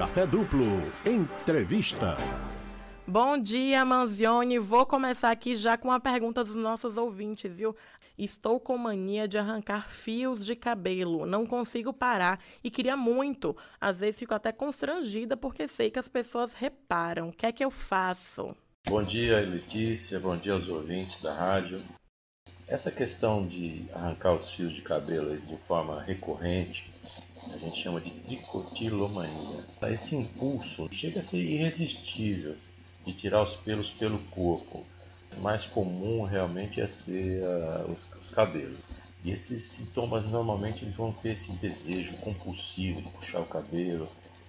Café Duplo. Entrevista. Bom dia, Manzione. Vou começar aqui já com a pergunta dos nossos ouvintes, viu? Estou com mania de arrancar fios de cabelo. Não consigo parar e queria muito. Às vezes fico até constrangida porque sei que as pessoas reparam. O que é que eu faço? Bom dia, Letícia. Bom dia aos ouvintes da rádio. Essa questão de arrancar os fios de cabelo de forma recorrente, a gente chama de tricotilomania. Esse impulso chega a ser irresistível de tirar os pelos pelo corpo. O mais comum realmente é ser uh, os, os, cabelos. E esses sintomas normalmente eles vão ter esse desejo compulsivo de puxar o cabelo,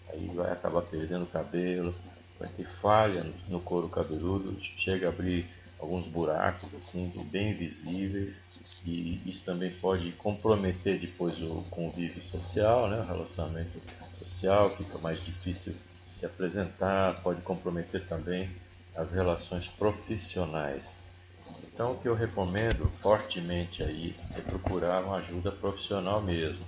aí vai acabar perdendo o cabelo, vai ter falha no, no couro cabeludo, chega a abrir alguns buracos assim bem visíveis e isso também pode comprometer depois o convívio social, né, o relacionamento social, fica mais difícil se apresentar, pode comprometer também as relações profissionais. Então o que eu recomendo fortemente aí é procurar uma ajuda profissional mesmo,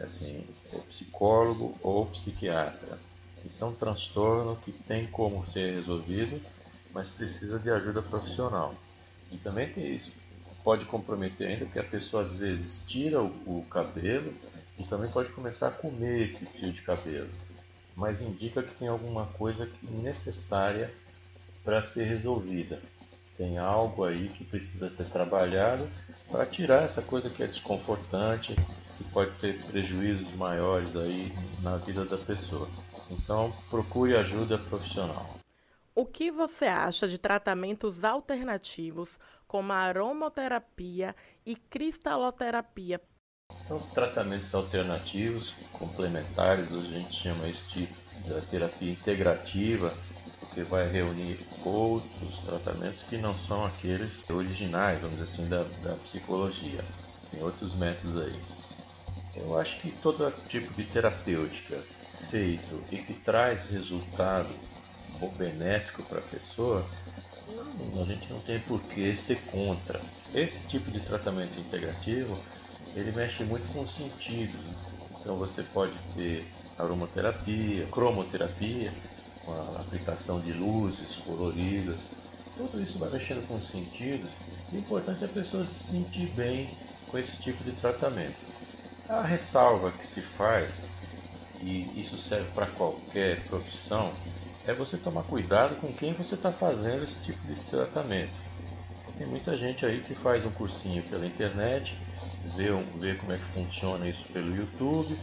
assim, é psicólogo ou psiquiatra. Isso é um transtorno que tem como ser resolvido, mas precisa de ajuda profissional. E também tem isso, pode comprometer ainda porque a pessoa às vezes tira o, o cabelo e também pode começar a comer esse fio de cabelo, mas indica que tem alguma coisa necessária para ser resolvida. Tem algo aí que precisa ser trabalhado para tirar essa coisa que é desconfortante e pode ter prejuízos maiores aí na vida da pessoa. Então, procure ajuda profissional. O que você acha de tratamentos alternativos como a aromoterapia e cristaloterapia? São tratamentos alternativos, complementares, a gente chama esse tipo de terapia integrativa, porque vai reunir outros tratamentos que não são aqueles originais, vamos dizer assim, da, da psicologia. Tem outros métodos aí. Eu acho que todo tipo de terapêutica feito e que traz resultado benéfico para a pessoa, a gente não tem por que ser contra. Esse tipo de tratamento integrativo, ele mexe muito com os sentidos. Então você pode ter aromaterapia, cromoterapia, com a aplicação de luzes coloridas. Tudo isso vai mexendo com os sentidos. O importante é a pessoa se sentir bem com esse tipo de tratamento. A ressalva que se faz, e isso serve para qualquer profissão, é você tomar cuidado com quem você está fazendo esse tipo de tratamento. Tem muita gente aí que faz um cursinho pela internet, vê, vê como é que funciona isso pelo YouTube,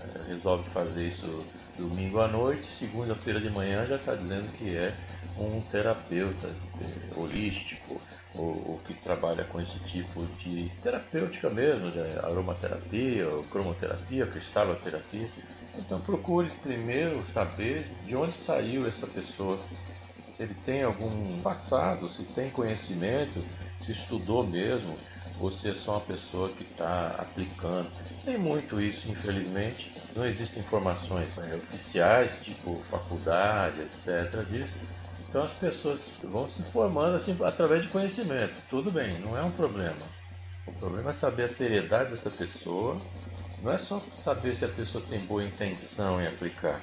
é, resolve fazer isso domingo à noite, segunda-feira de manhã já está dizendo que é um terapeuta é, holístico ou, ou, que trabalha com esse tipo de terapêutica mesmo, de aromaterapia, cromoterapia, cristaloterapia. Então procure primeiro saber de onde saiu essa pessoa, se ele tem algum passado, se tem conhecimento, se estudou mesmo, ou se é só uma pessoa que está aplicando. Tem muito isso, infelizmente. Não existem informações né, oficiais, tipo faculdade, etc. disso. Então as pessoas vão se formando assim através de conhecimento. Tudo bem, não é um problema. O problema é saber a seriedade dessa pessoa não é só saber se a pessoa tem boa intenção em aplicar.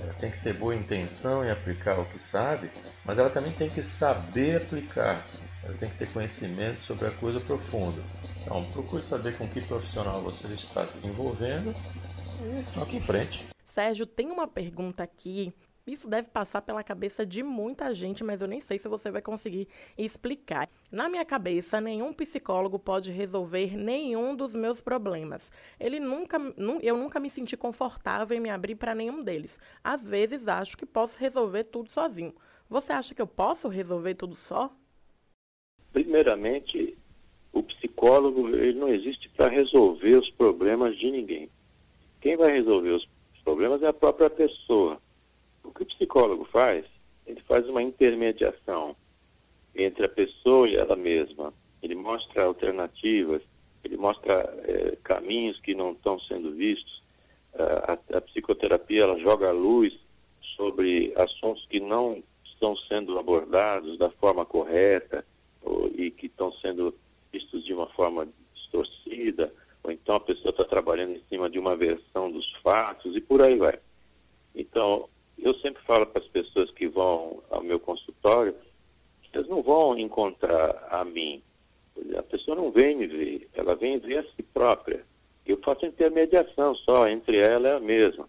Ela tem que ter boa intenção em aplicar o que sabe, mas ela também tem que saber aplicar. Ela tem que ter conhecimento sobre a coisa profunda. Então, procure saber com que profissional você está se envolvendo e toque em frente. Sérgio, tem uma pergunta aqui isso deve passar pela cabeça de muita gente, mas eu nem sei se você vai conseguir explicar. Na minha cabeça, nenhum psicólogo pode resolver nenhum dos meus problemas. Ele nunca, eu nunca me senti confortável em me abrir para nenhum deles. Às vezes acho que posso resolver tudo sozinho. Você acha que eu posso resolver tudo só? Primeiramente, o psicólogo ele não existe para resolver os problemas de ninguém. Quem vai resolver os problemas é a própria pessoa. O que o psicólogo faz? Ele faz uma intermediação entre a pessoa e ela mesma. Ele mostra alternativas, ele mostra é, caminhos que não estão sendo vistos. A, a, psicoterapia ela joga a luz sobre assuntos que não estão sendo abordados da forma correta ou, e que estão sendo vistos de uma forma distorcida, ou então a pessoa está trabalhando em cima de uma versão dos fatos e por aí vai. Então, eu sempre falo para as pessoas que vão ao meu consultório que elas não vão encontrar a mim. A pessoa não vem me ver, ela vem ver a si própria. Eu faço intermediação só, entre ela e a mesma.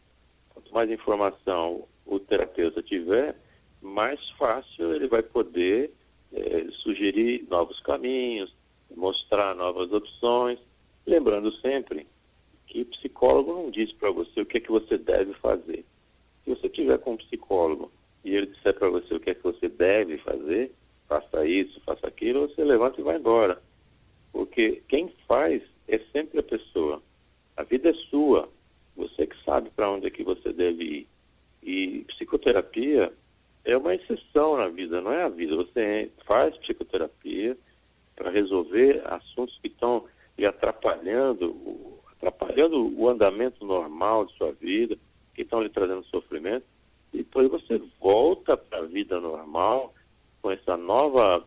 Quanto mais informação o terapeuta tiver, mais fácil ele vai poder é, sugerir novos caminhos, mostrar novas opções, lembrando sempre que psicólogo não diz para você o que é que você deve fazer. Você tiver com um psicólogo e ele disser para você o que é que você deve fazer, faça isso, faça aquilo, você levanta e vai embora. Porque quem faz é sempre a pessoa. A vida é sua. Você que sabe para onde é que você deve ir. E psicoterapia é uma exceção na vida, não é a vida. Você faz psicoterapia para resolver assuntos que estão lhe atrapalhando, atrapalhando o andamento normal de sua vida, que estão lhe trazendo sofrimento. E depois você volta para a vida normal com essa nova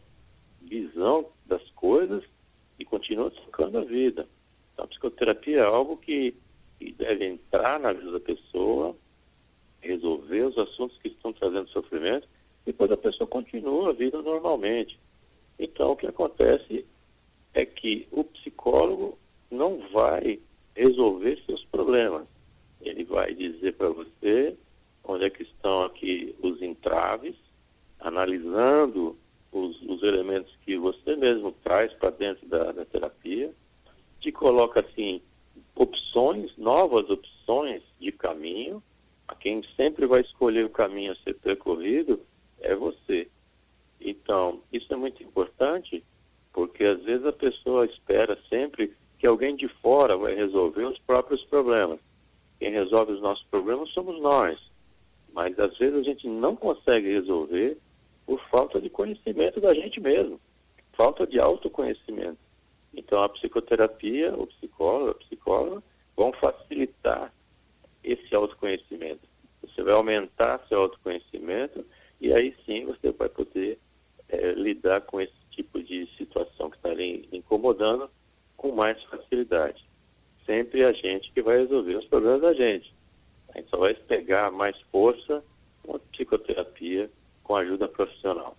visão das coisas e continua tocando a vida. Então, a psicoterapia é algo que, que deve entrar na vida da pessoa, resolver os assuntos que estão trazendo sofrimento, e depois a pessoa continua a vida normalmente. Então, o que acontece é que o psicólogo não vai resolver seus problemas. Ele vai dizer para você onde é que estão aqui os entraves, analisando os, os elementos que você mesmo traz para dentro da, da terapia, te coloca assim opções, novas opções de caminho. A quem sempre vai escolher o caminho a ser percorrido é você. Então, isso é muito importante, porque às vezes a pessoa espera sempre que alguém de fora vai resolver os próprios problemas. Resolve os nossos problemas somos nós. Mas às vezes a gente não consegue resolver por falta de conhecimento da gente mesmo, falta de autoconhecimento. Então a psicoterapia, o psicólogo, a psicóloga vão facilitar esse autoconhecimento. Você vai aumentar seu autoconhecimento e aí sim você vai poder é, lidar com esse tipo de situação que está lhe incomodando com mais facilidade. Sempre a gente que vai resolver os problemas da gente. A gente só vai pegar mais força com a psicoterapia com ajuda profissional.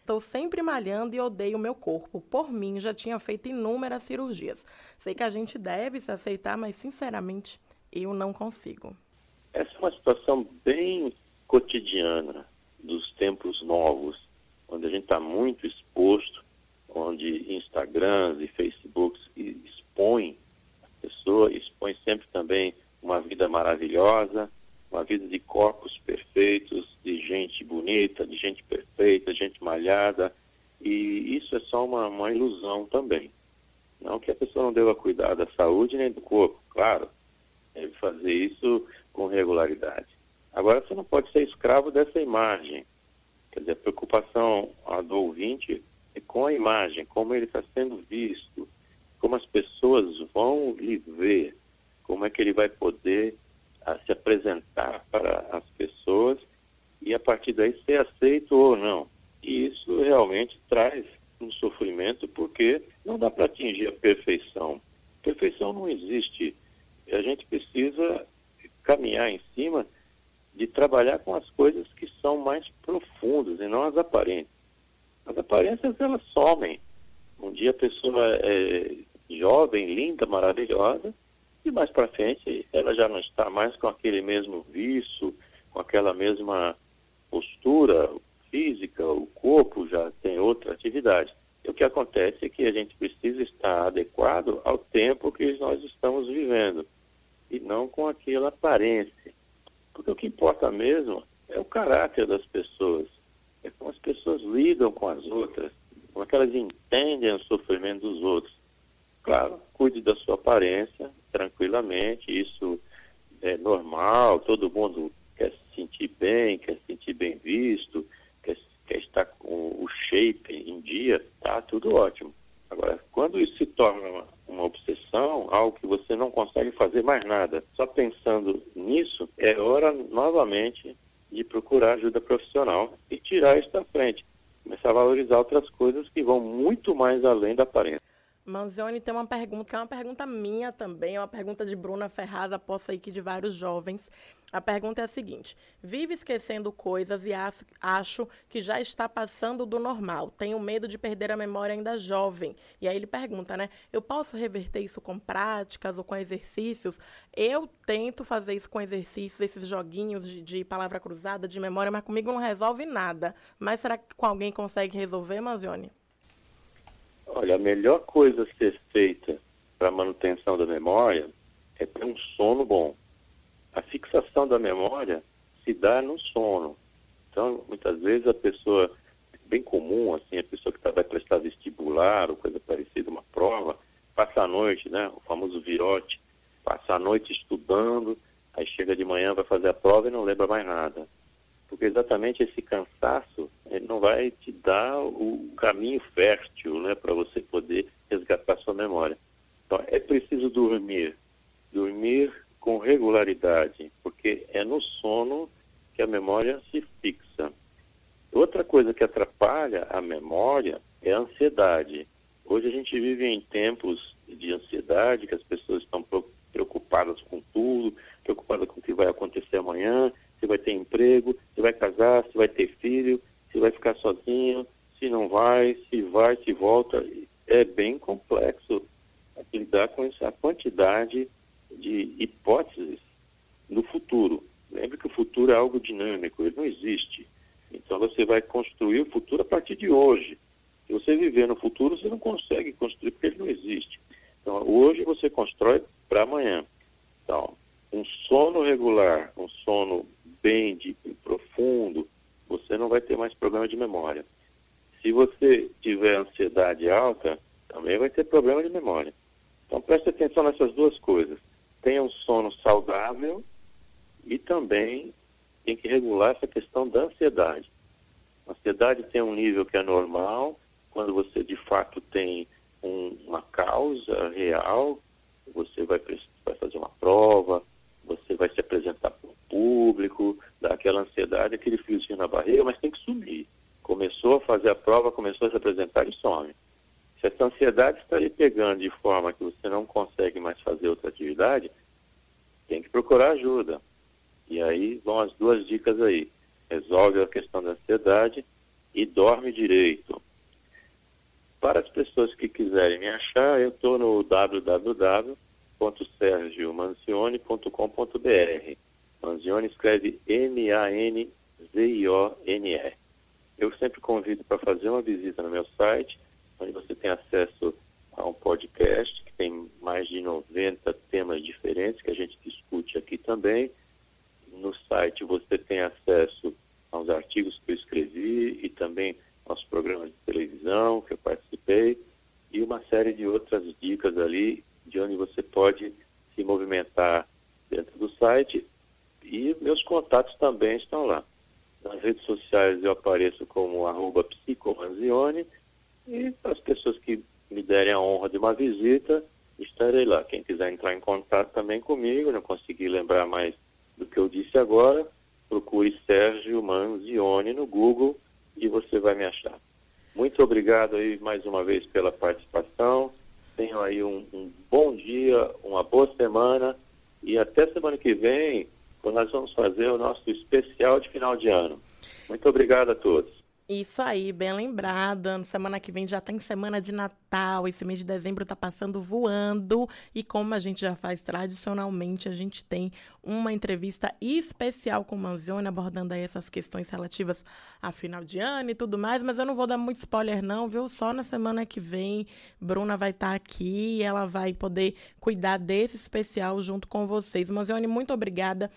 Estou sempre malhando e odeio o meu corpo. Por mim, já tinha feito inúmeras cirurgias. Sei que a gente deve se aceitar, mas sinceramente, eu não consigo. Essa é uma situação bem cotidiana dos tempos novos, onde a gente está muito exposto, onde Instagrams e Facebooks expõem pessoa, expõe sempre também uma vida maravilhosa, uma vida de corpos perfeitos, de gente bonita, de gente perfeita, gente malhada. E isso é só uma, uma ilusão também. Não que a pessoa não deva cuidar da saúde nem do corpo, claro. Deve fazer isso com regularidade. Agora, você não pode ser escravo dessa imagem. Quer dizer, a preocupação do ouvinte é com a imagem, como ele está sendo visto, como as pessoas vão lhe ver, como é que ele vai poder a se apresentar para as pessoas e a partir daí ser aceito ou não. E isso realmente traz um sofrimento porque não dá para atingir a perfeição. Perfeição não existe. A gente precisa caminhar em cima de trabalhar com as coisas que são mais profundas e não as aparentes. As aparências elas somem. Um dia a pessoa é jovem, linda, maravilhosa, e mais para frente, ela já não está mais com aquele mesmo vício, com aquela mesma postura física, o corpo já tem outra atividade. E o que acontece é que a gente precisa estar adequado ao tempo que nós estamos vivendo e não com aquela aparência. Porque o que importa mesmo é o caráter das pessoas, é como as pessoas lidam com as outras, como é que elas entendem o sofrimento dos outros. Claro, cuide da sua aparência, tranquilamente, isso é normal, todo mundo quer se sentir bem, quer se sentir bem visto, quer, quer estar com o shape em dia, tá tudo ótimo. Agora, quando isso se torna uma, uma obsessão, algo que você não consegue fazer mais nada, só pensando nisso, é hora novamente de procurar ajuda profissional e tirar isso da frente. Começar a valorizar outras coisas que vão muito mais além da aparência. Manzioni tem uma pergunta, que é uma pergunta minha também, é uma pergunta de Bruna Ferraz, aposto aí que de vários jovens. A pergunta é a seguinte: vive esquecendo coisas e acho, acho, que já está passando do normal. Tenho medo de perder a memória ainda jovem. E aí ele pergunta, né? Eu posso reverter isso com práticas ou com exercícios? Eu tento fazer isso com exercícios, esses joguinhos de, de palavra cruzada, de memória, mas comigo não resolve nada. Mas será que com alguém consegue resolver, Manzioni? Olha, a melhor coisa a ser feita para manutenção da memória é ter um sono bom. A fixação da memória se dá no sono. Então, muitas vezes a pessoa, bem comum, assim, a pessoa que tá, vai prestar vestibular ou coisa parecida, uma prova, passa a noite, né, o famoso virote, passa a noite estudando, aí chega de manhã, vai fazer a prova e não lembra mais nada. Porque exatamente esse cansaço ele não vai te dar o caminho fértil né, para você poder resgatar sua memória. Então, é preciso dormir. Dormir com regularidade, porque é no sono que a memória se fixa. Outra coisa que atrapalha a memória é a ansiedade. Hoje a gente vive em tempos de ansiedade, que as pessoas estão preocupadas com tudo, preocupadas com o que vai acontecer amanhã, se vai ter emprego, se vai casar, se vai ter filho, se vai ficar sozinho, se não vai, se vai, se volta. É bem complexo lidar com essa quantidade de hipóteses no futuro. Lembre que o futuro é algo dinâmico, ele não existe. Então você vai construir o futuro a partir de hoje. Se você viver no futuro, você não consegue construir porque ele não existe. Então hoje você constrói para amanhã. Então, um sono regular, um sono bem de, profundo, você não vai ter mais problema de memória. Se você tiver ansiedade alta, também vai ter problema de memória. Então preste atenção nessas duas coisas. Tenha um sono saudável e também tem que regular essa questão da ansiedade. A ansiedade tem um nível que é normal, quando você de fato tem um, uma causa real, você vai, vai fazer uma prova, você vai se apresentar para o público, dá aquela ansiedade, aquele friozinho na barriga, mas tem que sumir. Começou a fazer a prova, começou a se apresentar e some. Se essa ansiedade está lhe pegando de forma que você não consegue mais fazer outra atividade, tem que procurar ajuda. E aí vão as duas dicas aí. Resolve a questão da ansiedade e dorme direito. Para as pessoas que quiserem me achar, eu estou no www.sergiomancione.com.br. Manzione escreve M-A-N-Z-I-O-N-E. Eu sempre convido para fazer uma visita no meu site onde você tem acesso a um podcast que tem mais de 90 temas diferentes que a gente discute aqui também. No site você tem acesso aos artigos que eu escrevi e também aos programas de televisão que eu participei e uma série de outras dicas ali de onde você pode se movimentar dentro do site e meus contatos também estão lá. Nas redes sociais eu apareço como arroba psicomanzione e as pessoas que me derem a honra de uma visita, estarei lá. Quem quiser entrar em contato também comigo, não consegui lembrar mais do que eu disse agora, procure Sérgio Manzioni no Google e você vai me achar. Muito obrigado aí mais uma vez pela participação. Tenham aí um, um bom dia, uma boa semana e até semana que vem, quando nós vamos fazer o nosso especial de final de ano. Muito obrigado a todos. Isso aí, bem lembrada. Semana que vem já tem semana de Natal. Esse mês de dezembro está passando voando. E como a gente já faz tradicionalmente, a gente tem uma entrevista especial com Manzione, abordando aí essas questões relativas a final de ano e tudo mais. Mas eu não vou dar muito spoiler, não, viu? Só na semana que vem, Bruna vai estar tá aqui e ela vai poder cuidar desse especial junto com vocês. Manzione, muito obrigada